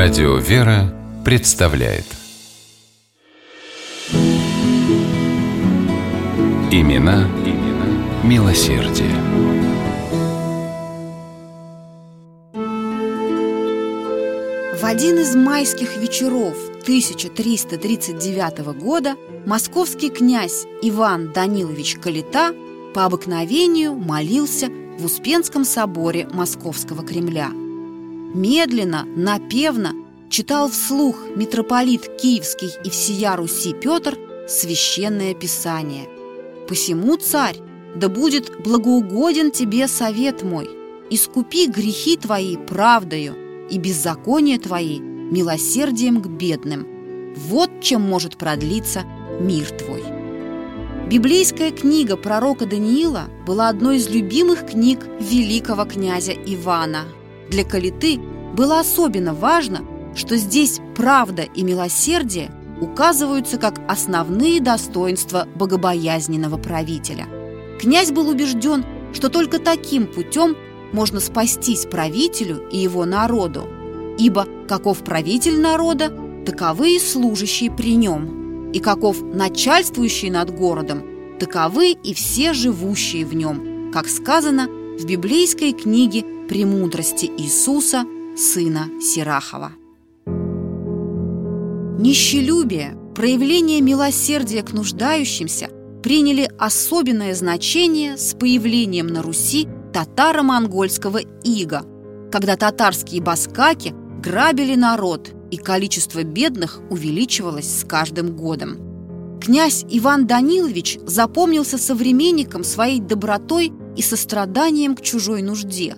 Радио «Вера» представляет Имена, имена милосердие. В один из майских вечеров 1339 года московский князь Иван Данилович Калита по обыкновению молился в Успенском соборе Московского Кремля. Медленно, напевно читал вслух митрополит Киевский и всея Руси Петр священное писание. «Посему, царь, да будет благоугоден тебе совет мой, искупи грехи твои правдою и беззаконие твои милосердием к бедным. Вот чем может продлиться мир твой». Библейская книга пророка Даниила была одной из любимых книг великого князя Ивана. Для Калиты было особенно важно, что здесь правда и милосердие указываются как основные достоинства богобоязненного правителя. Князь был убежден, что только таким путем можно спастись правителю и его народу, ибо каков правитель народа, таковы и служащие при нем – и каков начальствующий над городом, таковы и все живущие в нем, как сказано в библейской книге «Премудрости Иисуса, сына Сирахова». Нищелюбие, проявление милосердия к нуждающимся приняли особенное значение с появлением на Руси татаро-монгольского ига, когда татарские баскаки грабили народ и количество бедных увеличивалось с каждым годом. Князь Иван Данилович запомнился современником своей добротой и состраданием к чужой нужде.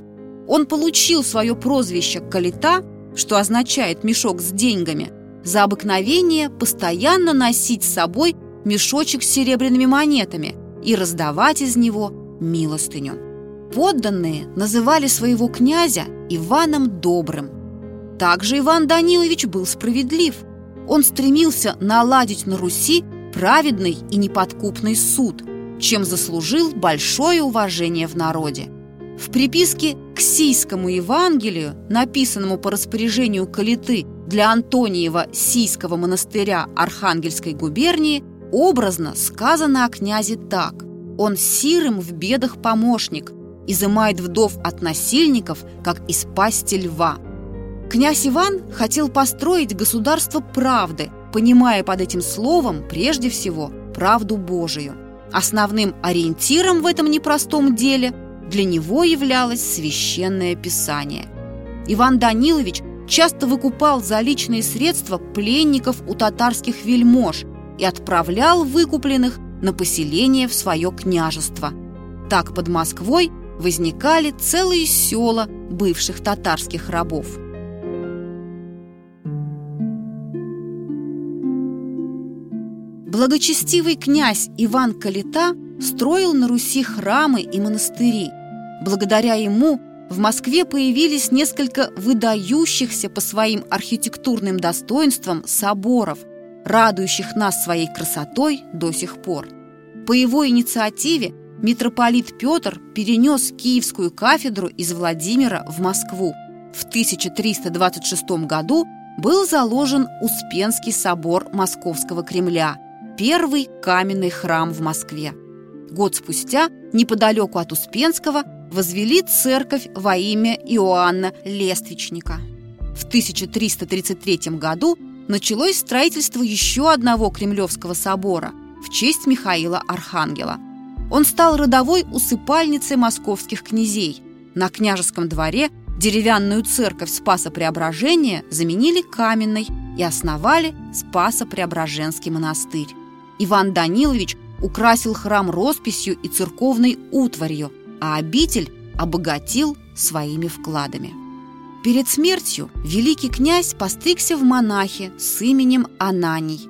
Он получил свое прозвище «Калита», что означает «мешок с деньгами», за обыкновение постоянно носить с собой мешочек с серебряными монетами и раздавать из него милостыню. Подданные называли своего князя Иваном Добрым – также Иван Данилович был справедлив. Он стремился наладить на Руси праведный и неподкупный суд, чем заслужил большое уважение в народе. В приписке к Сийскому Евангелию, написанному по распоряжению Калиты для Антониева Сийского монастыря Архангельской губернии, образно сказано о князе так. Он сирым в бедах помощник, изымает вдов от насильников, как из пасти льва – Князь Иван хотел построить государство правды, понимая под этим словом прежде всего правду Божию. Основным ориентиром в этом непростом деле для него являлось священное писание. Иван Данилович часто выкупал за личные средства пленников у татарских вельмож и отправлял выкупленных на поселение в свое княжество. Так под Москвой возникали целые села бывших татарских рабов – Благочестивый князь Иван Калита строил на Руси храмы и монастыри. Благодаря ему в Москве появились несколько выдающихся по своим архитектурным достоинствам соборов, радующих нас своей красотой до сих пор. По его инициативе митрополит Петр перенес Киевскую кафедру из Владимира в Москву. В 1326 году был заложен Успенский собор Московского Кремля – первый каменный храм в Москве. Год спустя, неподалеку от Успенского, возвели церковь во имя Иоанна Лествичника. В 1333 году началось строительство еще одного Кремлевского собора в честь Михаила Архангела. Он стал родовой усыпальницей московских князей. На княжеском дворе деревянную церковь Спаса Преображения заменили каменной и основали Спасо-Преображенский монастырь. Иван Данилович украсил храм росписью и церковной утварью, а обитель обогатил своими вкладами. Перед смертью великий князь постригся в монахи с именем Ананий.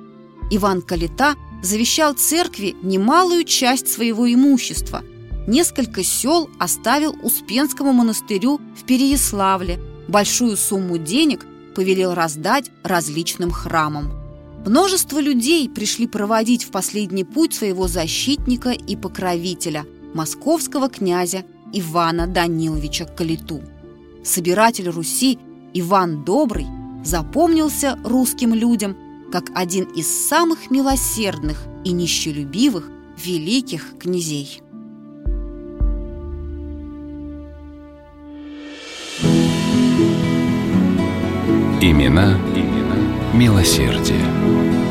Иван Калита завещал церкви немалую часть своего имущества. Несколько сел оставил Успенскому монастырю в Переяславле. Большую сумму денег повелел раздать различным храмам. Множество людей пришли проводить в последний путь своего защитника и покровителя, московского князя Ивана Даниловича Калиту. Собиратель Руси Иван Добрый запомнился русским людям как один из самых милосердных и нищелюбивых великих князей. Имена, имена милосердия.